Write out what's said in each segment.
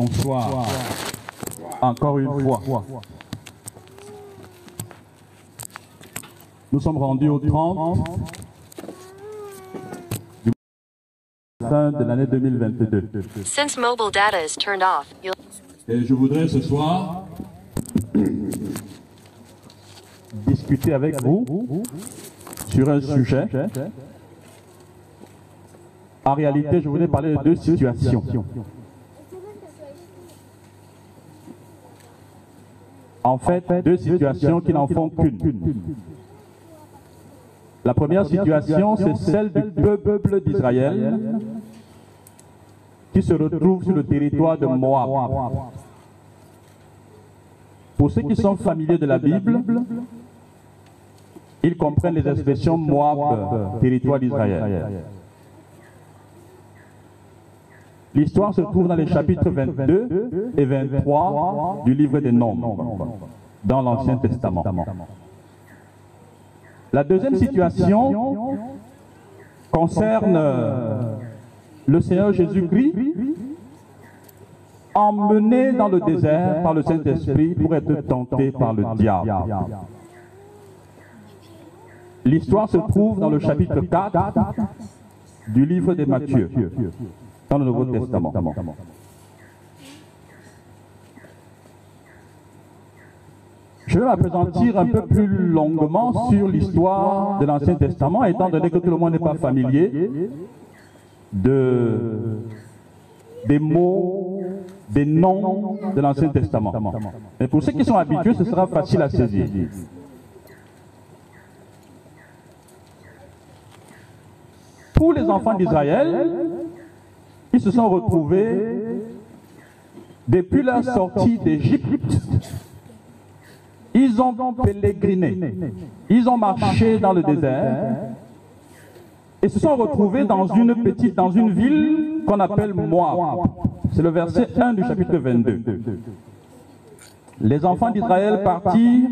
Bonsoir. Encore une fois. Nous sommes rendus au 30 du fin de l'année 2022. Since mobile data is turned off, Et je voudrais ce soir discuter avec vous sur un sujet. En réalité, je voulais parler de deux situations. En fait, deux situations qui n'en font qu'une. La première situation, c'est celle du peuple d'Israël qui se retrouve sur le territoire de Moab. Pour ceux qui sont familiers de la Bible, ils comprennent les expressions Moab, territoire d'Israël. L'histoire se trouve dans les chapitres 22 et 23 du livre des Nombres, dans l'Ancien Testament. La deuxième situation concerne le Seigneur Jésus-Christ emmené dans le désert par le Saint-Esprit pour être tenté par le diable. L'histoire se trouve dans le chapitre 4 du livre de Matthieu, dans le Nouveau Testament. Je vais m'apesantir un peu plus longuement sur l'histoire de l'Ancien Testament, étant donné que tout le monde n'est pas familier de, des mots, des noms de l'Ancien Testament. Mais pour ceux qui sont habitués, ce sera facile à saisir. Pour les enfants d'Israël, ils se sont retrouvés depuis leur sortie d'Égypte. Ils ont pèleriné, ils ont marché dans le désert et se sont retrouvés dans une petite, dans une ville qu'on appelle Moab. C'est le verset 1 du chapitre 22. Les enfants d'Israël partirent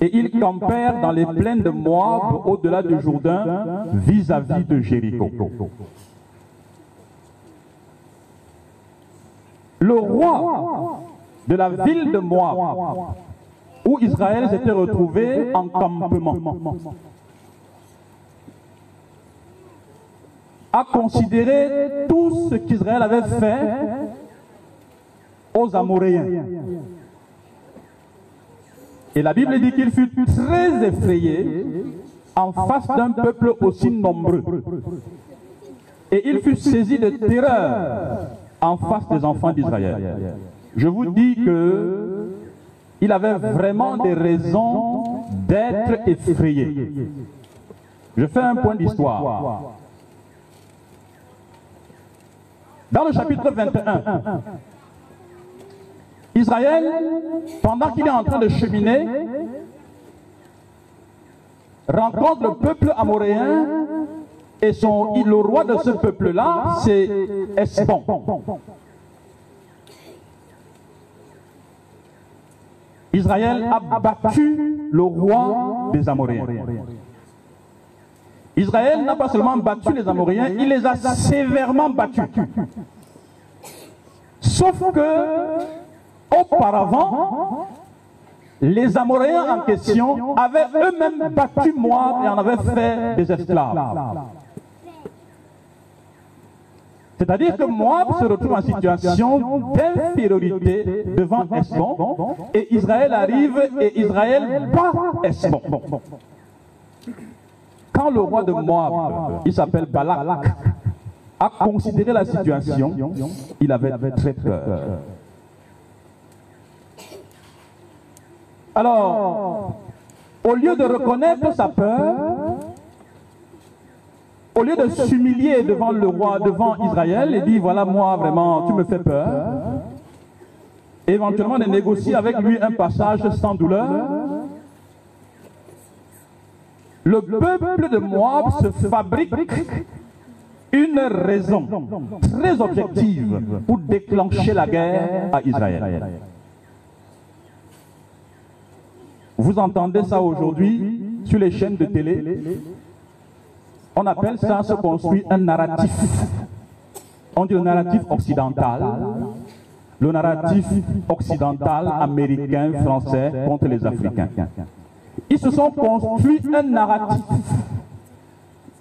et ils campèrent dans les plaines de Moab au-delà du Jourdain vis-à-vis de Jéricho. Le roi de la ville de Moab, où Israël s'était retrouvé en campement, a considéré tout ce qu'Israël avait fait aux Amoréens. Et la Bible dit qu'il fut très effrayé en face d'un peuple aussi nombreux. Et il fut saisi de terreur en face des enfants d'Israël. Je vous dis que il avait vraiment des raisons d'être effrayé. Je fais un point d'histoire. Dans le chapitre 21, Israël, pendant qu'il est en train de cheminer, rencontre le peuple amoréen et son, le roi de ce peuple-là, c'est Esbon. Israël a battu le roi des Amoréens. Israël n'a pas seulement battu les Amoréens, il les a sévèrement battus. Sauf que, auparavant, les Amoréens en question avaient eux-mêmes battu Moab et en avaient fait des esclaves. C'est-à-dire que Moab se retrouve en situation d'infériorité devant Esbon et Israël arrive et Israël bat Esbon. Quand le roi de Moab, il s'appelle Balak, a considéré la situation, il avait très peur. Alors, au lieu de reconnaître sa peur, au lieu de s'humilier devant le roi, devant Israël, et dit voilà moi vraiment, tu me fais peur, éventuellement de négocier avec lui un passage sans douleur, le peuple de Moab se fabrique une raison très objective pour déclencher la guerre à Israël. Vous entendez ça aujourd'hui sur les chaînes de télé? On appelle ça se construit un narratif. On dit le narratif occidental. le narratif occidental, américain, français contre les Africains. Ils se sont construits un narratif.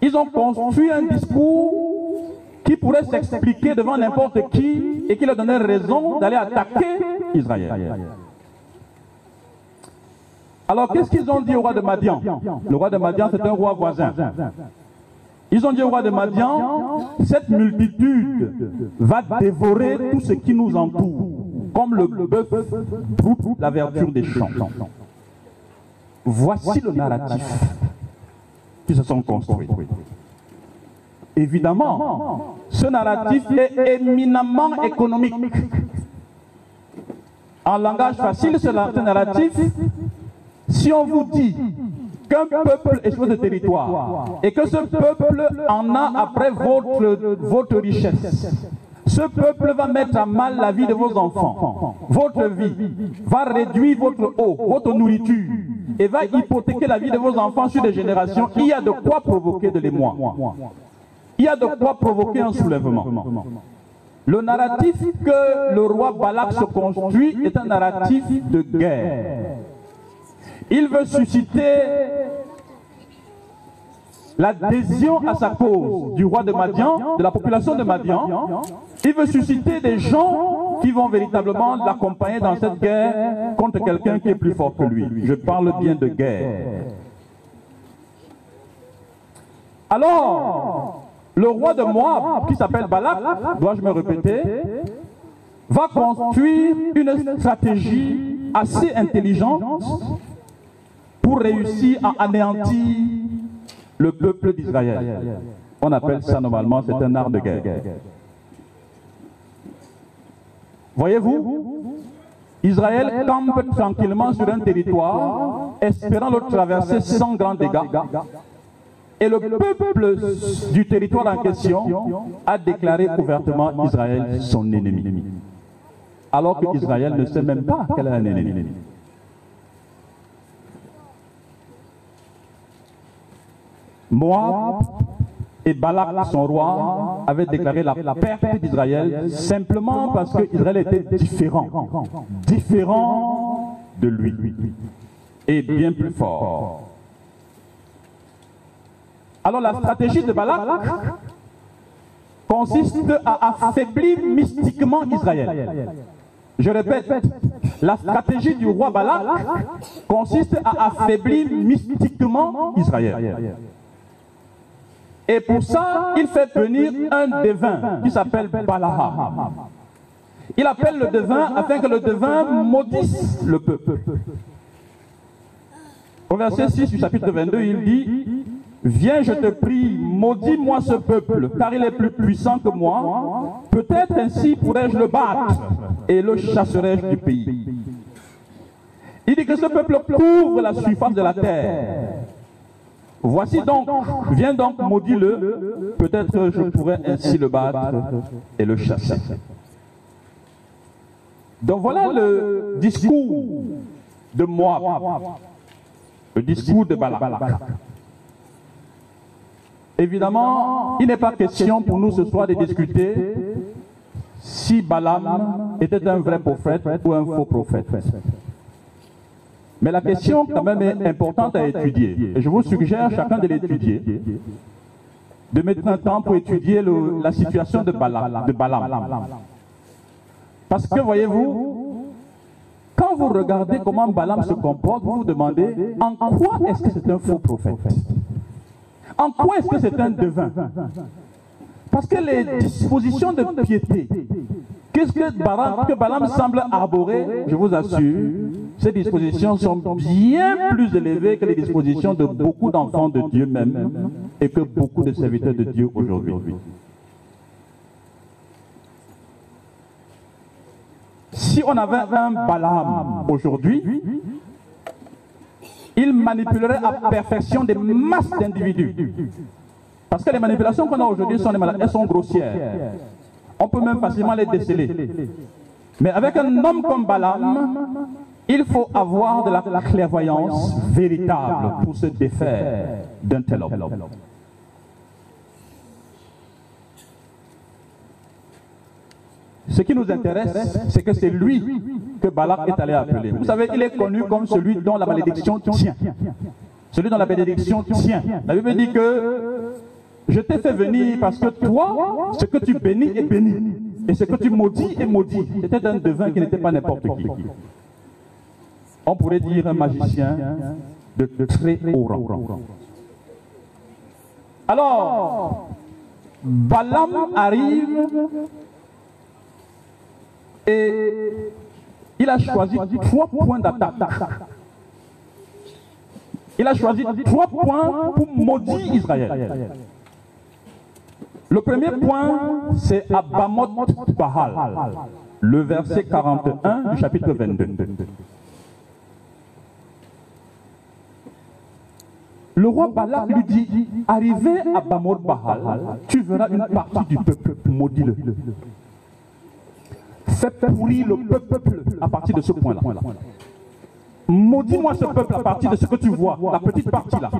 Ils ont construit un discours qui pourrait s'expliquer devant n'importe qui et qui leur donnait raison d'aller attaquer Israël. Alors qu'est-ce qu'ils ont dit au roi de Madian? Le roi de Madian, c'est un roi voisin. Ils ont dit au roi de Madian, cette multitude va dévorer tout ce qui nous entoure, comme le bœuf la verdure des champs. Voici le narratif qui se sont construits. Évidemment, ce narratif est éminemment économique. En langage facile, ce narratif, si on vous dit qu'un peuple est de territoire et que ce peuple en a après votre, votre richesse, ce peuple va mettre à mal la vie de vos enfants, votre vie, va réduire votre eau, votre nourriture, et va hypothéquer la vie de vos enfants sur des générations. Il y a de quoi provoquer de l'émoi. Il y a de quoi provoquer un soulèvement. Le narratif que le roi Balak se construit est un narratif de guerre. Il veut susciter l'adhésion à sa cause du roi de Madian, de la population de Madian. Il veut susciter des gens qui vont véritablement l'accompagner dans cette guerre contre quelqu'un qui est plus fort que lui. Je parle bien de guerre. Alors, le roi de Moab, qui s'appelle Balak, dois-je me répéter, va construire une stratégie assez intelligente pour réussir à anéantir le peuple d'Israël. On appelle ça normalement, c'est un art de guerre. Voyez-vous, Israël campe tranquillement sur un territoire, espérant le traverser sans grand dégâts. Et le peuple du territoire en question a déclaré ouvertement Israël son ennemi. Alors que Israël ne sait même pas qu'elle est un ennemi. Moab et Balak, son roi, avaient déclaré la perte d'Israël simplement parce qu'Israël était différent, différent de lui, et bien plus fort. Alors la stratégie de Balak consiste à affaiblir mystiquement Israël. Je répète, la stratégie du roi Balak consiste à affaiblir mystiquement Israël. Et pour ça, il fait venir un devin qui s'appelle Balaam. Il appelle le devin afin que le devin maudisse le peuple. Au verset 6 du chapitre 22, il dit Viens, je te prie, maudis-moi ce peuple, car il est plus puissant que moi. Peut-être ainsi pourrais-je le battre et le chasserai-je du pays. Il dit que ce peuple couvre la surface de la terre. Voici donc, viens donc, maudis-le, peut-être je pourrais ainsi le battre et le chasser. Donc voilà le discours de Moab, le discours de Balak. Évidemment, il n'est pas question pour nous ce soir de discuter si Balaam était un vrai prophète ou un faux prophète. Mais la question quand même est importante à étudier. Et je vous suggère chacun de l'étudier. De mettre un temps pour étudier la situation de Balaam, de Balaam. Parce que voyez-vous, quand vous regardez comment Balaam se comporte, vous vous demandez en quoi est-ce que c'est un faux prophète? En quoi est-ce que c'est un devin? Parce que les dispositions de piété Qu'est-ce que Balaam, semble arborer? Je vous assure, ces dispositions sont bien plus élevées que les dispositions de beaucoup d'enfants de Dieu même et que beaucoup de serviteurs de Dieu aujourd'hui. Si on avait un Balaam aujourd'hui, il manipulerait à perfection des masses d'individus. Parce que les manipulations qu'on a aujourd'hui sont, sont grossières. On peut même facilement les déceler. Mais avec un homme comme Balaam, il faut avoir de la clairvoyance véritable pour se défaire d'un tel homme. Ce qui nous intéresse, c'est que c'est lui que Balak est allé appeler. Vous savez, il est connu comme celui dont la malédiction tient. Celui dont la bénédiction tient. La Bible dit que je t'ai fait venir parce que toi, ce que tu bénis est béni. Et ce que tu maudis est maudit. C'était un devin qui n'était pas n'importe qui. On pourrait dire un magicien de très haut rang. Alors, Balaam arrive et il a choisi trois points d'attaque. Il a choisi trois points pour maudire Israël. Le premier point, c'est Abamoth Bahal, le verset 41 du chapitre 22. Le roi Balak lui dit, arrivé à Bamoth Bahal, tu verras une partie du peuple, maudit-le. Fais pourrir le peuple à partir de ce point-là. Maudis-moi ce peuple à partir de ce que tu vois, la petite partie là.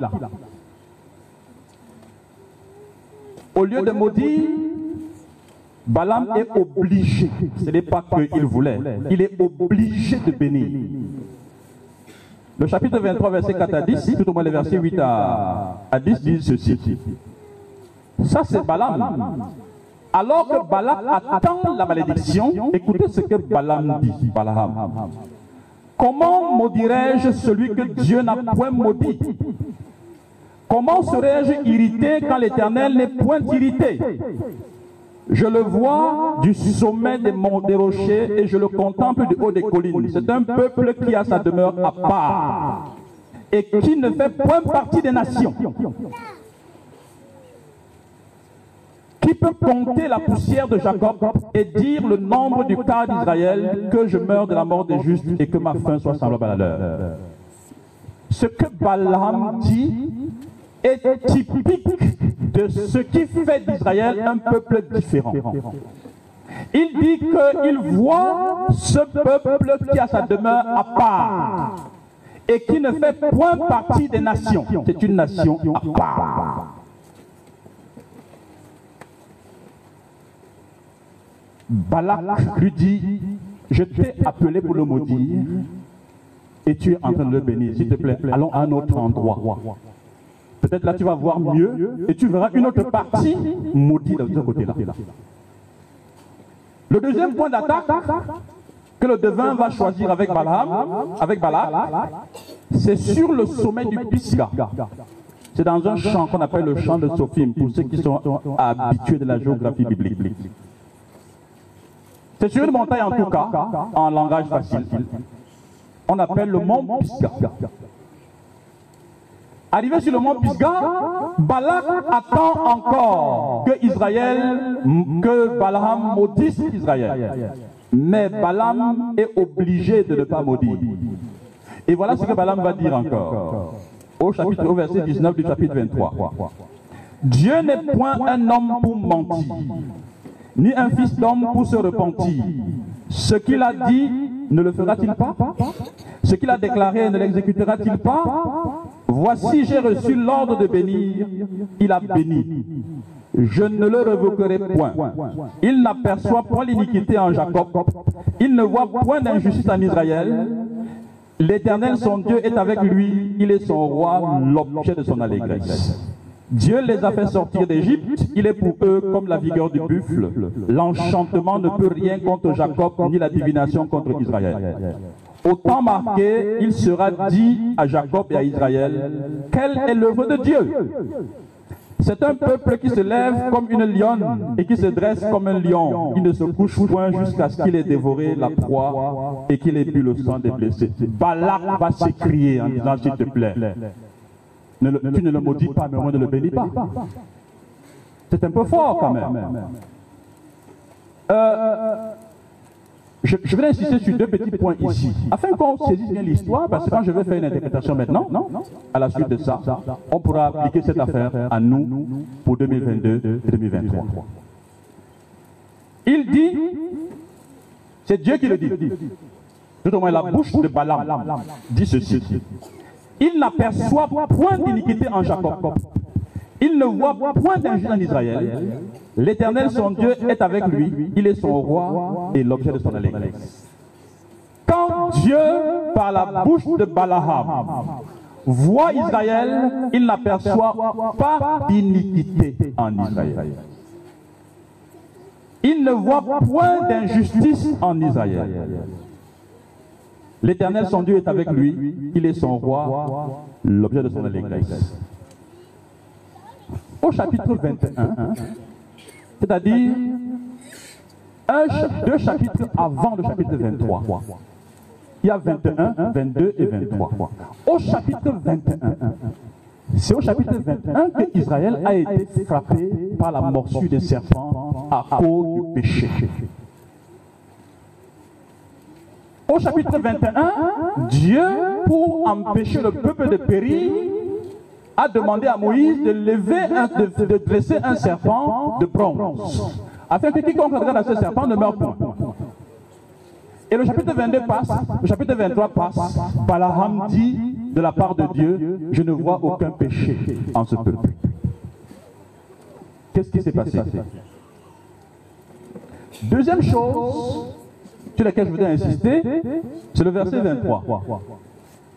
Au lieu de maudire, Balaam est obligé, ce n'est pas qu'il voulait, il est obligé de bénir. Le chapitre 23, verset 4 à 10, tout au moins les versets 8 à, 10 disent ceci. Ça, c'est Balaam. Alors que Balaam attend la malédiction, écoutez ce que Balaam dit, Balaam. Comment maudirais-je celui que Dieu n'a point maudit? Comment serais-je irrité quand l'Éternel n'est point irrité? Je le vois du sommet des monts des rochers et je le contemple du haut des collines. C'est un peuple qui a sa demeure à part et qui ne fait point partie des nations. Qui peut compter la poussière de Jacob et dire le nombre du cas d'Israël que je meurs de la mort des justes et que ma fin soit semblable à leur? Ce que Balaam dit est typique de ce qui fait d'Israël un peuple différent. Il dit qu'il voit ce peuple qui a sa demeure à part et qui ne fait point partie des nations. C'est une nation à part. Balak lui dit, je t'ai appelé pour le maudire et tu es en train de le bénir. S'il te plaît, allons à un autre endroit. Peut-être là tu vas voir mieux et tu verras une autre partie maudite de ce côté-là. Le deuxième point d'attaque que le devin va choisir avec Balaam, avec Balak, c'est sur le sommet du Pisga. C'est dans un champ qu'on appelle le champ de Sophim, pour ceux qui sont habitués de la géographie biblique. C'est sur une montagne en tout cas, en langage facile. On appelle le mont Pisga. Arrivé sur le mont Pisga, Balak attend encore que Israël, que Balaam maudisse Israël. Mais Balaam est obligé de ne pas maudire. Et voilà ce que Balaam va dire encore. Au chapitre, au verset 19 du chapitre 23. Dieu n'est point un homme pour mentir, ni un fils d'homme pour se repentir. Ce qu'il a dit, ne le fera-t-il pas? Ce qu'il a déclaré, ne l'exécutera-t-il pas? Voici, j'ai reçu l'ordre de bénir. Il a béni. Je ne le révoquerai point. Il n'aperçoit point l'iniquité en Jacob. Il ne voit point d'injustice en Israël. L'Éternel, son Dieu, est avec lui. Il est son roi, l'objet de son allégresse. Dieu les a fait sortir d'Égypte, il est pour eux comme la vigueur du buffle. L'enchantement ne peut rien contre Jacob, ni la divination contre Israël. Au temps marqué, il sera dit à Jacob et à Israël, quelle est l'œuvre de Dieu? C'est un peuple qui se lève comme une lionne et qui se dresse comme un lion. Il ne se couche point jusqu'à ce qu'il ait dévoré la proie et qu'il ait bu le sang des blessés. Balak va s'écrier en disant, s'il te plaît, ne tu ne le maudis pas, mais moins ne le bénis pas. C'est un peu fort quand même. Euh, je, je, vais insister sur deux petits points ici, afin qu'on saisisse bien l'histoire, parce que quand je vais faire une interprétation maintenant, à la suite de ça, on pourra appliquer cette affaire à nous pour 2022-2023. Il dit, c'est Dieu qui le dit, tout au moins la bouche de Balaam dit ceci. Il n'aperçoit point d'iniquité en Jacob. Il ne voit point d'injustice en Israël. L'Éternel, son Dieu, est avec lui. Il est son roi et l'objet de son allégresse. Quand Dieu, par la bouche de Balaham, voit Israël, il n'aperçoit pas d'iniquité en Israël. Il ne voit point d'injustice en Israël. L'Éternel, son Dieu, est avec lui. Il est son roi, l'objet de son allégresse. Au chapitre 21, c'est-à-dire deux chapitres avant le chapitre 23. Il y a 21, 22 et 23. Au chapitre 21, c'est au chapitre 21 que Israël a été frappé par la morsure des serpents à cause du péché. Au chapitre 21, Dieu, pour empêcher le peuple de périr, a demandé à Moïse de lever, de, dresser un serpent de bronze, afin que quiconque regarde à ce serpent ne meure pas. Et le chapitre 22 passe, le chapitre 23 passe, Balaam dit de la part de Dieu, je ne vois aucun péché en ce peuple. Qu'est-ce qui s'est passé? Deuxième chose sur laquelle je voudrais insister, c'est le verset 23.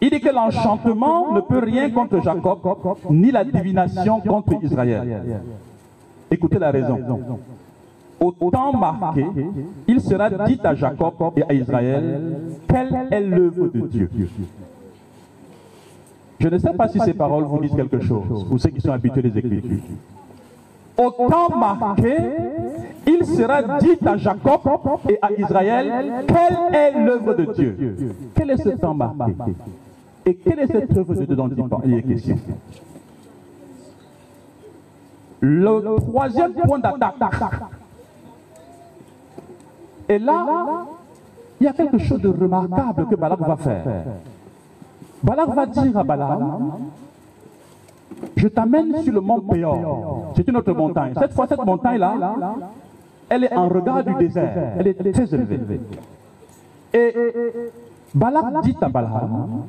Il dit que l'enchantement ne peut rien contre Jacob, ni la divination contre Israël. Écoutez la raison. Au temps marqué, il sera dit à Jacob et à Israël quelle est l'œuvre de Dieu? Je ne sais pas si ces paroles vous disent quelque chose, pour ceux qui sont habitués des Écritures. Au temps marqué, il sera dit à Jacob et à Israël quelle est l'œuvre de Dieu? Quel est ce temps marqué? Et quelle est cette œuvre de dont il est question Le troisième point d'attaque. Et là, il y a quelque chose de remarquable que Balak va faire. Balak va dire à Balaam, je t'amène sur le mont Péor. C'est une autre montagne. Cette fois, cette montagne-là, elle est en regard du désert. Elle est très élevée. Et Balak dit à Balaam,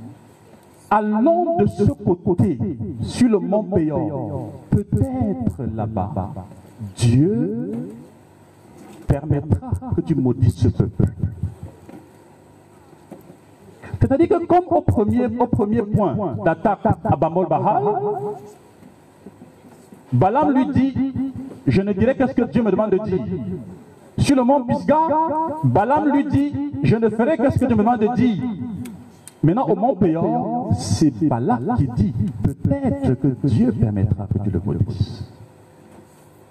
allons de ce côté, sur le mont Péor, peut-être là-bas, Dieu permettra que tu maudisses ce peuple. C'est-à-dire que comme au premier, au premier point d'attaque à Bamol Bahal, Balaam lui dit, je ne dirai que ce que Dieu me demande de dire. Sur le mont Pisgah, Balaam lui dit, je ne ferai que ce que Dieu me demande de dire. Maintenant, au mont Péor, c'est Balaam qui dit, peut-être que Dieu permettra que tu le maudisses.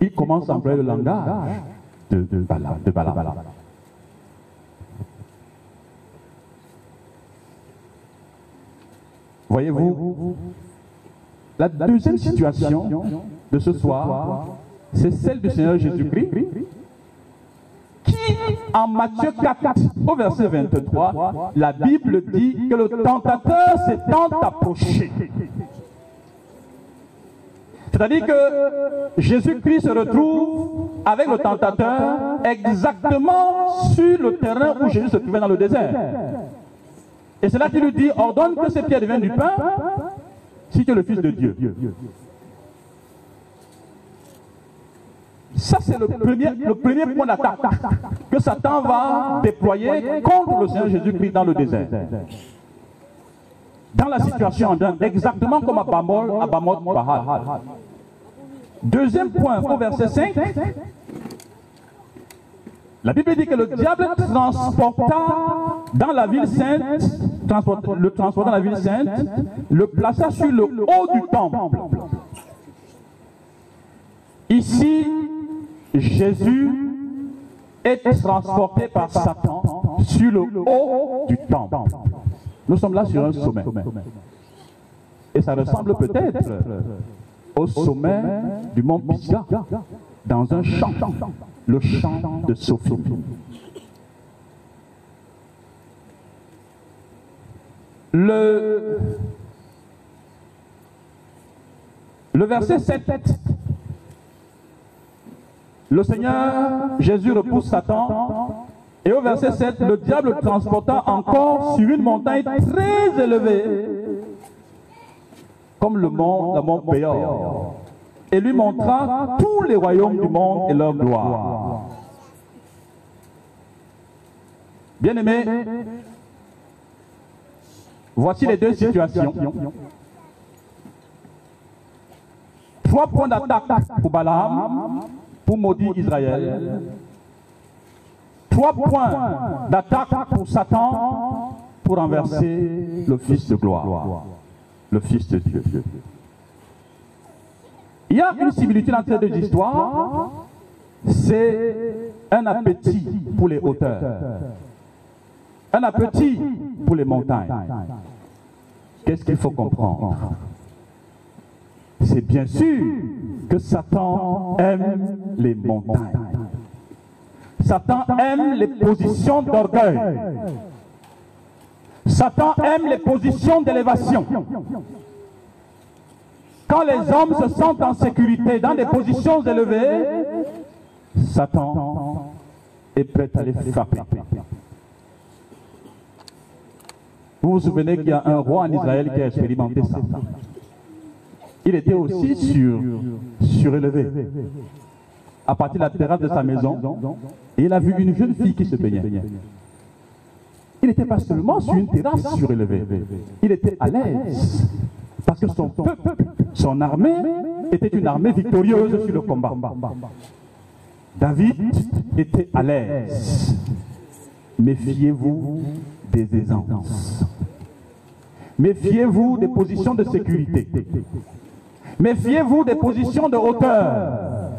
Il commence à employer le langage de, de Balaam. De. Voyez-vous, la deuxième situation de ce soir, c'est celle du Seigneur Jésus-Christ en Matthieu 4, au verset 23, la Bible dit que le tentateur s'est tant approché. C'est-à-dire que Jésus-Christ se retrouve avec le tentateur exactement sur le terrain où Jésus se trouvait dans le désert. Et c'est là qu'il lui dit, ordonne que ces pierres deviennent du pain si tu es le Fils de Dieu. Ça, c'est le premier, le premier point d'attaque. que Satan va déployer contre le Seigneur Jésus-Christ dans le désert. Dans la situation exactement comme à Bamol, à Bamot, Bahal. Deuxième point, au verset 5, la Bible dit que le diable transporta dans la ville sainte, le transporta dans la ville sainte, le plaça sur le haut du temple. Ici, Jésus est transporté par Satan sur le haut du temple. Nous sommes là sur un sommet. Et ça ressemble peut-être au sommet du mont Pisgah, dans un champ, le champ de Sophie. Le, le verset 7, le Seigneur Jésus repousse Satan et au verset 7, le diable transporta encore sur une montagne très élevée, comme le mont, le mont Péor. et lui montra tous les royaumes du monde et leur gloire. Bien-aimés, voici les deux situations. Trois points d'attaque pour Balaam, pour maudire Israël. Trois points d'attaque pour Satan, pour renverser le Fils de gloire, le Fils de Dieu. Il y a une similitude entre ces deux histoires, c'est un appétit pour les hauteurs, un appétit pour les montagnes. Qu'est-ce qu'il faut comprendre? C'est bien sûr que Satan aime les montagnes. Satan aime les positions d'orgueil. Satan aime les positions d'élévation. Quand les hommes se sentent en sécurité dans des positions élevées, Satan est prêt à les frapper. Vous vous souvenez qu'il y a un roi en Israël qui a expérimenté ça. Il était aussi sur, surélevé. À partir de la terrasse de sa maison, et il a vu une jeune fille qui se baignait. Il n'était pas seulement sur une terrasse surélevée, il était à l'aise. Parce que son son armée, était une armée victorieuse sur le combat. David était à l'aise. Méfiez-vous des aisances. Méfiez-vous des positions de sécurité. Méfiez-vous des positions de hauteur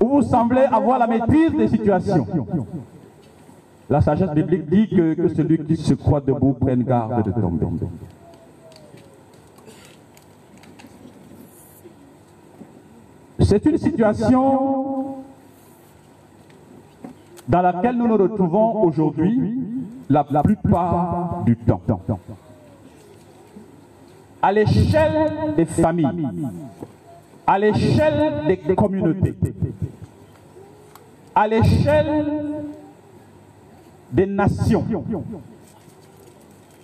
où vous semblez avoir la maîtrise des situations. La sagesse biblique dit que, celui qui se croit debout prenne garde de tomber. C'est une situation dans laquelle nous nous retrouvons aujourd'hui la plupart du temps. À l'échelle des familles, à l'échelle des communautés, à l'échelle des nations.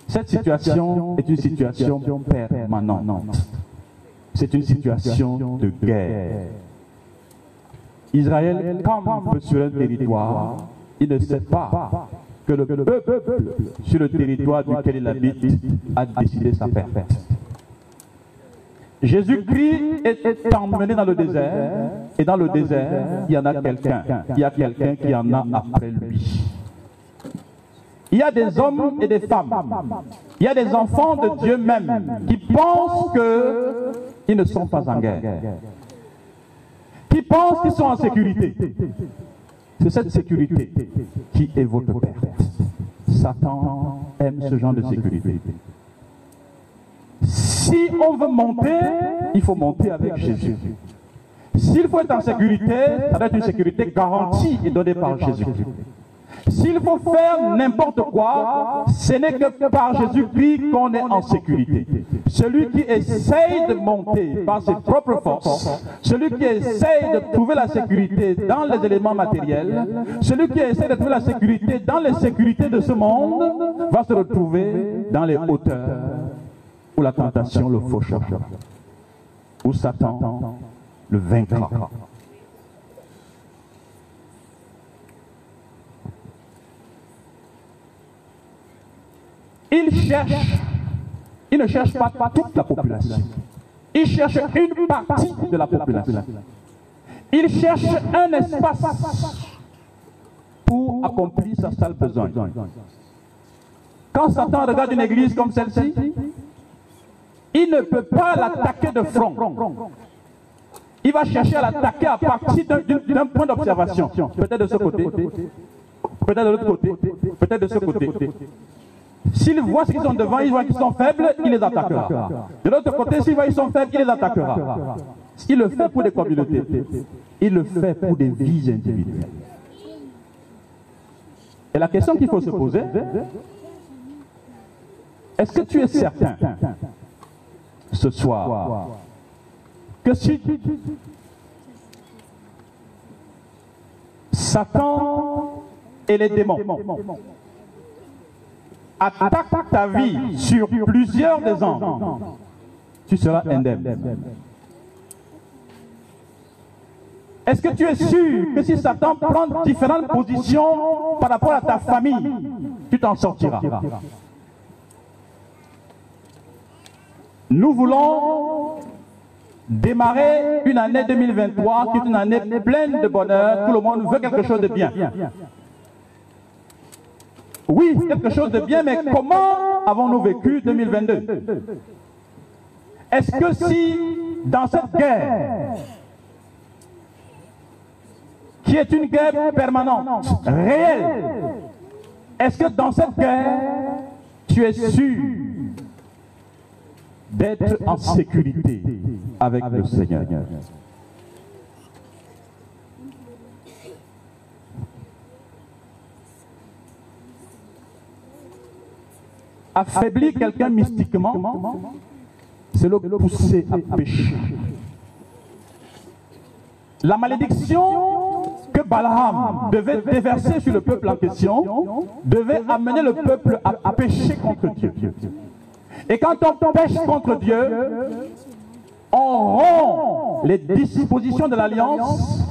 Cette situation est une situation permanente. C'est une situation de guerre. Israël campe sur un territoire. Il ne sait pas que le peuple sur le territoire duquel il habite a décidé sa perte. Jésus-Christ est emmené dans le désert et dans le désert, il y en a quelqu'un. Il y a quelqu'un qui en a après lui. Il y a des hommes et des femmes. Il y a des enfants de Dieu même qui pensent qu'ils ne sont pas en guerre. Qui pensent qu'ils sont en sécurité. C'est cette sécurité qui est votre perte. Satan aime ce genre de sécurité. Si on veut monter, il faut monter avec Jésus. S'il faut être en sécurité, ça doit être une sécurité garantie et donnée par Jésus. S'il faut faire n'importe quoi, ce n'est que par Jésus-Christ qu'on est en sécurité. Celui qui essaye de monter par ses propres forces, celui qui essaye de trouver la sécurité dans les éléments matériels, celui qui essaye de trouver la sécurité dans les sécurités de ce monde, va se retrouver dans les hauteurs la tentation le fauchera, où Satan le vaincra. Il cherche, il ne cherche pas toute la population. Il cherche une partie de la population. Il cherche un espace pour accomplir sa sale besoin. Quand Satan regarde une église comme celle-ci, il ne peut pas l'attaquer de front. Il va chercher à l'attaquer à partir d'un point d'observation. Peut-être de ce côté, peut-être de l'autre côté, peut-être de ce côté. S'il voit ce qu'ils sont devant, il voit qu'ils sont faibles, il les attaquera. De l'autre côté, s'il voit qu'ils sont faibles, il les attaquera. Il le fait pour des communautés. Il le fait pour des vies individuelles. Et la question qu'il faut se poser, est-ce que tu es certain ce soir que si Satan et les démons attaquent ta vie sur plusieurs des ans, tu seras indemne. Est-ce que tu es sûr que si Satan prend différentes positions par rapport à ta famille, tu t'en sortiras? Nous voulons démarrer une année 2023 qui est une année pleine de bonheur. Tout le monde veut quelque chose de bien. Oui, quelque chose de bien, mais comment avons-nous vécu 2022 Est-ce que si dans cette guerre, qui est une guerre permanente, réelle, est-ce que dans cette guerre, tu es sûr d'être en sécurité avec le Seigneur Affaiblir quelqu'un mystiquement, c'est le pousser à pécher. La malédiction que Balaam devait déverser sur le peuple en question devait amener le peuple à, pécher contre Dieu. Et quand on pêche contre Dieu, on rompt les dispositions de l'alliance,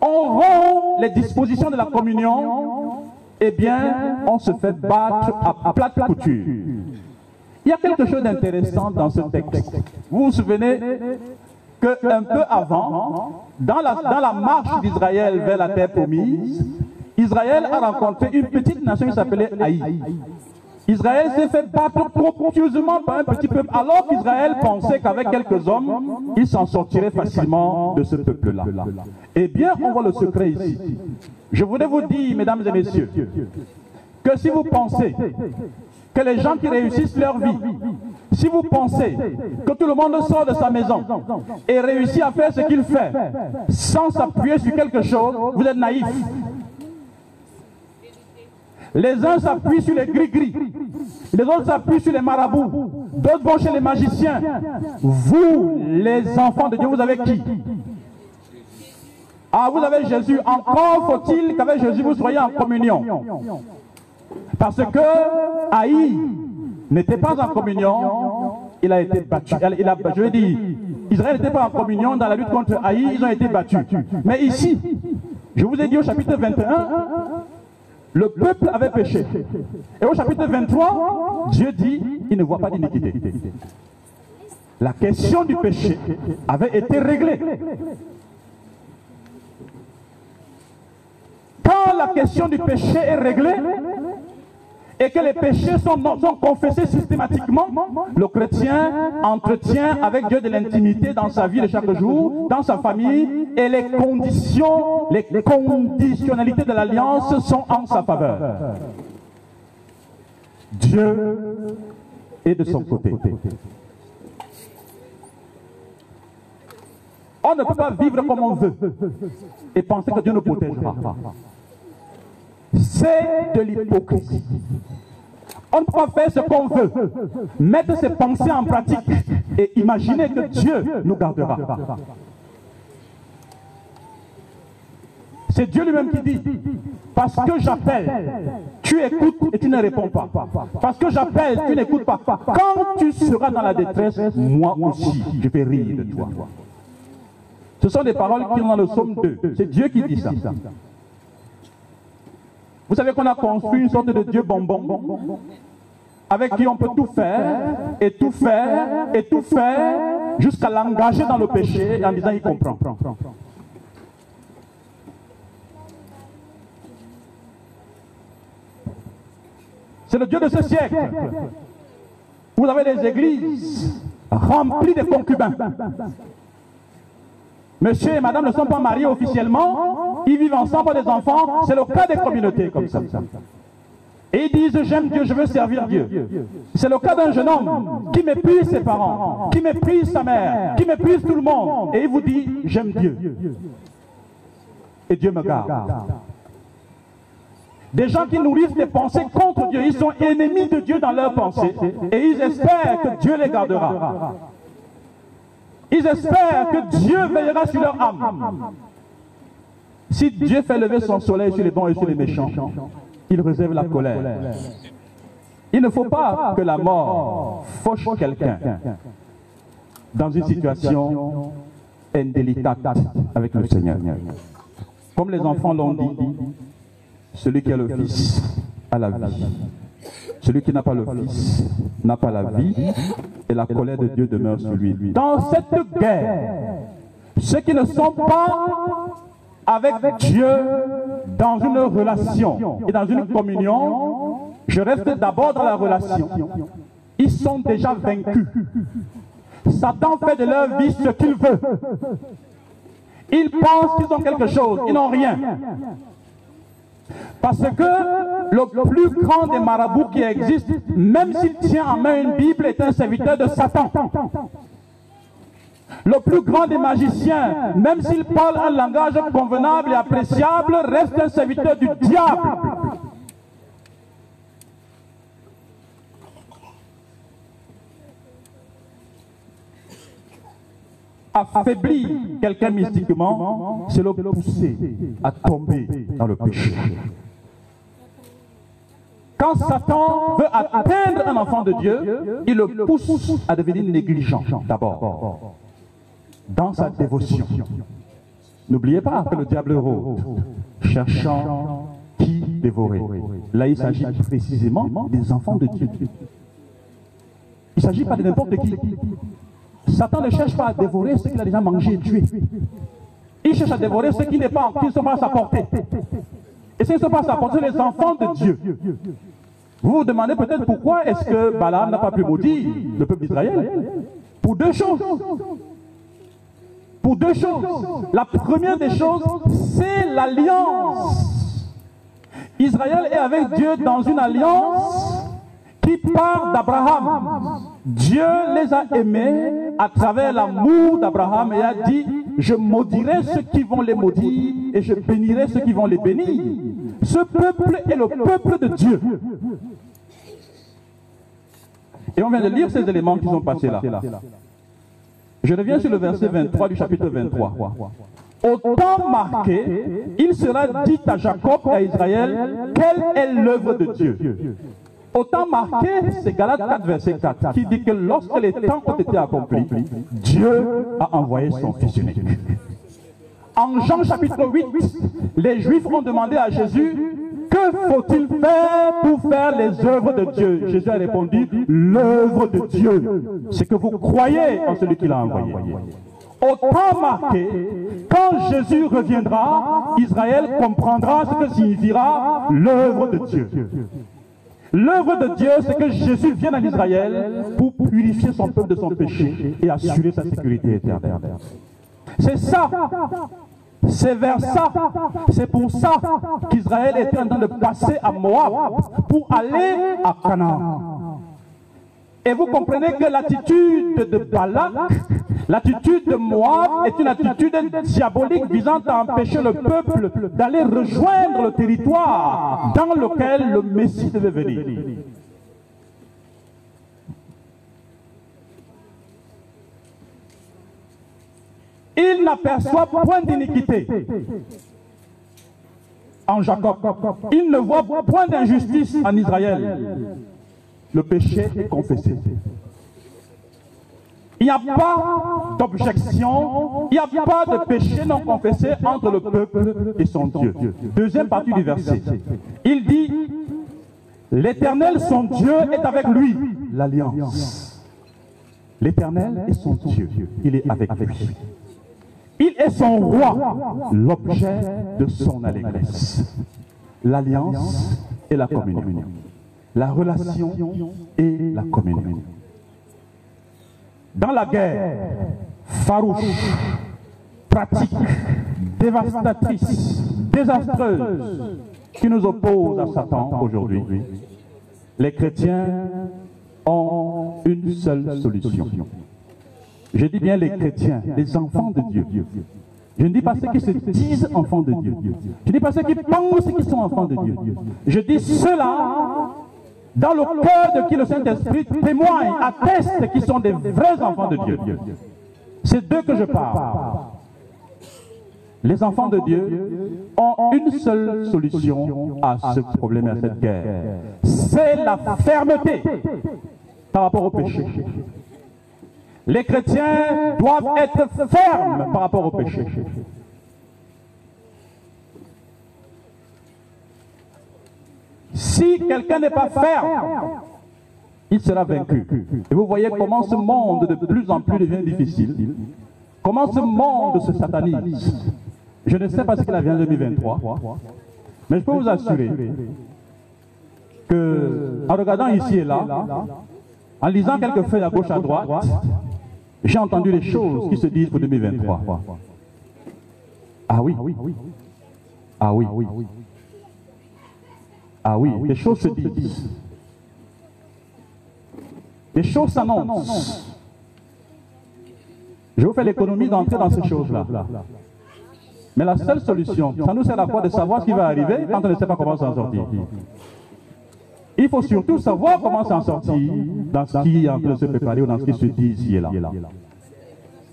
on rompt les dispositions de la communion, eh bien, on se fait battre à plate couture. Il y a quelque chose d'intéressant dans ce texte. Vous vous souvenez qu'un peu avant, dans la, dans la marche d'Israël vers la terre promise, Israël a rencontré une petite nation qui s'appelait Haï. Israël s'est fait battre copieusement par un petit peuple, alors qu'Israël pensait qu'avec quelques hommes, il s'en sortirait facilement de ce peuple-là. Eh bien, on voit le secret ici. Je voudrais vous dire, mesdames et messieurs, que si vous pensez que les gens qui réussissent leur vie, si vous pensez que tout le monde sort de sa maison et réussit à faire ce qu'il fait sans s'appuyer sur quelque chose, vous êtes naïf. Les uns s'appuient sur les gris-gris, les autres s'appuient sur les marabouts, d'autres vont chez les magiciens. Vous, les enfants de Dieu, vous avez qui? Ah, vous avez Jésus. Encore faut-il qu'avec Jésus, vous soyez en communion. Parce que Haï n'était pas en communion, il a été battu. Je veux dire, Israël n'était pas en communion dans la lutte contre Haï, ils ont été battus. Mais ici, je vous ai dit au chapitre 21, le peuple avait péché. Et au chapitre 23, Dieu dit, il ne voit pas d'iniquité. La question du péché avait été réglée. Quand la question du péché est réglée, et que les péchés sont, confessés systématiquement, le chrétien entretient avec Dieu de l'intimité dans sa vie de chaque jour, dans sa famille, et les conditions, les conditionnalités de l'alliance sont en sa faveur. Dieu est de son côté. On ne peut pas vivre comme on veut et penser que Dieu nous protégera. C'est de l'hypocrisie. On peut faire ce qu'on veut, mettre ses pensées en pratique et imaginer que Dieu nous gardera. C'est Dieu lui-même qui dit, parce que j'appelle, tu écoutes et tu ne réponds pas. Parce que j'appelle, tu n'écoutes pas. Quand tu seras dans la détresse, moi aussi, je vais rire de toi. Ce sont des paroles qui sont dans le psaume 2. C'est Dieu qui dit ça. Vous savez qu'on a construit une sorte de Dieu bonbon avec qui on peut tout faire et tout faire et tout faire jusqu'à l'engager dans le péché en disant il comprend. C'est le Dieu de ce siècle. Vous avez des églises remplies de concubins. Monsieur et madame ne sont pas mariés officiellement, ils vivent ensemble des enfants, c'est le cas des communautés comme ça. Et ils disent j'aime Dieu, je veux servir Dieu. C'est le cas d'un jeune homme qui méprise ses parents, qui méprise sa mère, qui méprise tout le monde. Et il vous dit j'aime Dieu. Et Dieu me garde. Des gens qui nourrissent des pensées contre Dieu, ils sont ennemis de Dieu dans leurs pensées. Et ils espèrent que Dieu les gardera. Ils espèrent que Dieu veillera sur leur âme. Si Dieu fait lever son soleil sur les bons et sur les méchants, il réserve la colère. Il ne faut pas que la mort fauche quelqu'un dans une situation indélicate avec le Seigneur. Comme les enfants l'ont dit, celui qui a le Fils a la vie. Celui qui n'a pas le Fils n'a pas la vie et la colère de Dieu demeure sur lui. Dans cette guerre, ceux qui ne sont pas avec Dieu dans une relation et dans une communion, je reste d'abord dans la relation. Ils sont déjà vaincus. Satan fait de leur vie ce qu'il veut. Ils pensent qu'ils ont quelque chose, ils n'ont rien. Parce que le plus grand des marabouts qui existent, même s'il tient en main une Bible, est un serviteur de Satan. Le plus grand des magiciens, même s'il parle un langage convenable et appréciable, reste un serviteur du diable. Affaiblir quelqu'un mystiquement, c'est le pousser à tomber dans le péché. Quand Satan veut atteindre un enfant de Dieu, il le pousse à devenir négligent d'abord dans sa dévotion. N'oubliez pas que le diable rôde, cherchant qui dévorer. Là, il s'agit précisément des enfants de Dieu. Il ne s'agit pas de n'importe qui. Satan ne cherche pas à dévorer ce qu'il a déjà mangé et tué. Il cherche à dévorer ce qui n'est pas, qui ne sont pas à sa portée. Et ce ne sont pas à sa portée, les enfants de Dieu. Vous vous demandez peut-être pourquoi est-ce que Balaam n'a pas pu maudire le peuple d'Israël? Pour deux choses. Pour deux choses. La première des choses, c'est l'alliance. Israël est avec Dieu dans une alliance qui part d'Abraham. Dieu les a aimés à travers l'amour d'Abraham et a dit, je maudirai ceux qui vont les maudire et je bénirai ceux qui vont les bénir. Ce peuple est le peuple de Dieu. Et on vient de lire ces éléments qui sont passés là. Je reviens sur le verset 23 du chapitre 23. Au temps marqué, il sera dit à Jacob et à Israël quelle est l'œuvre de Dieu? Au temps marqué, c'est Galates 4, verset 4, qui dit que lorsque les temps ont été accomplis, Dieu a envoyé son Fils unique. En Jean chapitre 8, les Juifs ont demandé à Jésus, que faut-il faire pour faire les œuvres de Dieu? Jésus a répondu, l'œuvre de Dieu, c'est que vous croyez en celui qui l'a envoyé. Au temps marqué, quand Jésus reviendra, Israël comprendra ce que signifiera l'œuvre de Dieu. L'œuvre de Dieu, c'est que Jésus vienne en Israël pour purifier son peuple de son péché et assurer sa sécurité éternelle. C'est ça. C'est vers ça. C'est pour ça qu'Israël était en train de passer à Moab pour aller à Canaan. Et vous comprenez que l'attitude de Balak, l'attitude de Moab est une attitude diabolique visant à empêcher le peuple d'aller rejoindre le territoire dans lequel le Messie devait venir. Il n'aperçoit point d'iniquité en Jacob. Il ne voit point d'injustice en Israël. Le péché est confessé. Il n'y a pas d'objection, il n'y a pas de péché non confessé entre le peuple et son Dieu. Deuxième partie du verset. Il dit, l'Éternel, son Dieu, est avec lui. L'alliance. L'Éternel est son Dieu. Il est avec lui. Il est son roi, l'objet de son allégresse. L'alliance et la communion. La relation et la communion. Dans la guerre farouche, pratique, dévastatrice, désastreuse qui nous oppose à Satan aujourd'hui, les chrétiens ont une seule solution. Je dis bien les chrétiens, les enfants de Dieu. Je ne dis pas ceux qui se disent enfants de Dieu. Je ne dis pas ceux qui pensent qu'ils sont enfants de Dieu. Je dis ceux-là, dans le cœur de qui le Saint-Esprit témoigne, atteste qu'ils sont des vrais enfants de Dieu. C'est d'eux que je parle. Les enfants de Dieu ont une seule solution à ce problème et à cette guerre. C'est la fermeté par rapport au péché. Les chrétiens doivent être fermes par rapport au péché. Si quelqu'un n'est pas ferme, il sera vaincu. Et vous voyez comment ce monde de plus en plus devient difficile. Comment ce monde se satanise. Je ne sais pas ce qu'il a en 2023, mais je peux vous assurer que, en regardant ici et là, en lisant quelques feuilles à gauche à droite, j'ai entendu les choses qui se disent pour 2023. Ah oui. Ah oui. Ah oui, les choses se disent. Les choses s'annoncent. Je vous fais l'économie d'entrer dans ces choses-là. Mais la seule solution, ça nous sert à quoi de savoir ce qui va arriver quand on ne sait pas comment s'en sortir? Il faut surtout savoir comment s'en sortir dans ce qui est en train de se préparer ou dans ce qui se dit ici et là.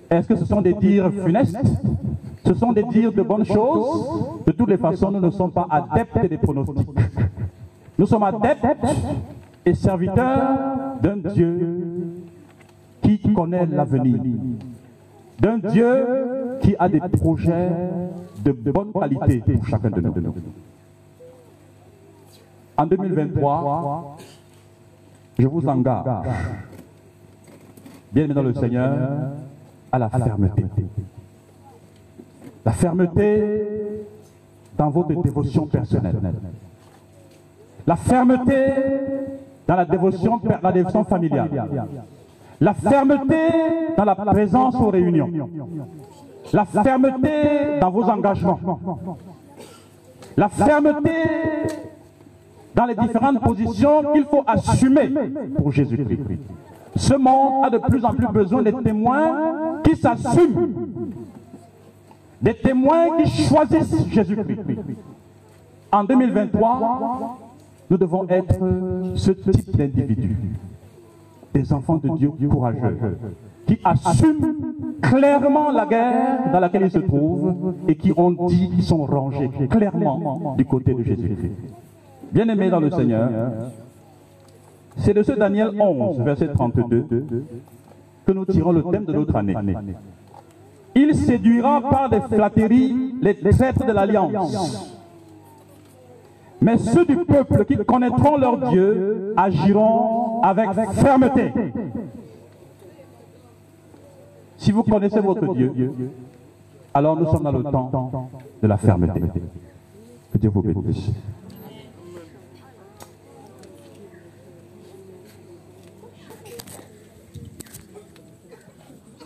Est-ce que ce sont des dires funestes? Ce sont des dires de bonnes choses? De toutes les façons, nous ne sommes pas adeptes des pronostics. Nous sommes adeptes et serviteurs d'un Dieu qui connaît l'avenir. D'un Dieu qui a des projets de bonne qualité pour chacun de nous. En 2023, je vous engage, bien dans le Seigneur, à la fermeté. La fermeté dans votre dévotion personnelle. La fermeté dans la dévotion, la dévotion familiale. La fermeté dans la présence aux réunions. La fermeté dans vos engagements. La fermeté dans les différentes positions qu'il faut assumer pour Jésus-Christ. Ce monde a de plus en plus besoin des témoins qui s'assument, des témoins qui choisissent Jésus-Christ. En 2023, nous devons être ce type d'individus, des enfants de Dieu courageux, qui assument clairement la guerre dans laquelle ils se trouvent et qui ont dit qu'ils sont rangés clairement du côté de Jésus-Christ. Bien-aimés dans le Seigneur, c'est de ce Daniel 11, verset 32, que nous tirons le thème de notre année. Il séduira par des flatteries les traîtres de l'alliance. Mais ceux du peuple qui connaîtront leur Dieu agiront avec fermeté. Si vous connaissez votre Dieu, alors nous sommes dans le temps de la fermeté. Que Dieu vous bénisse.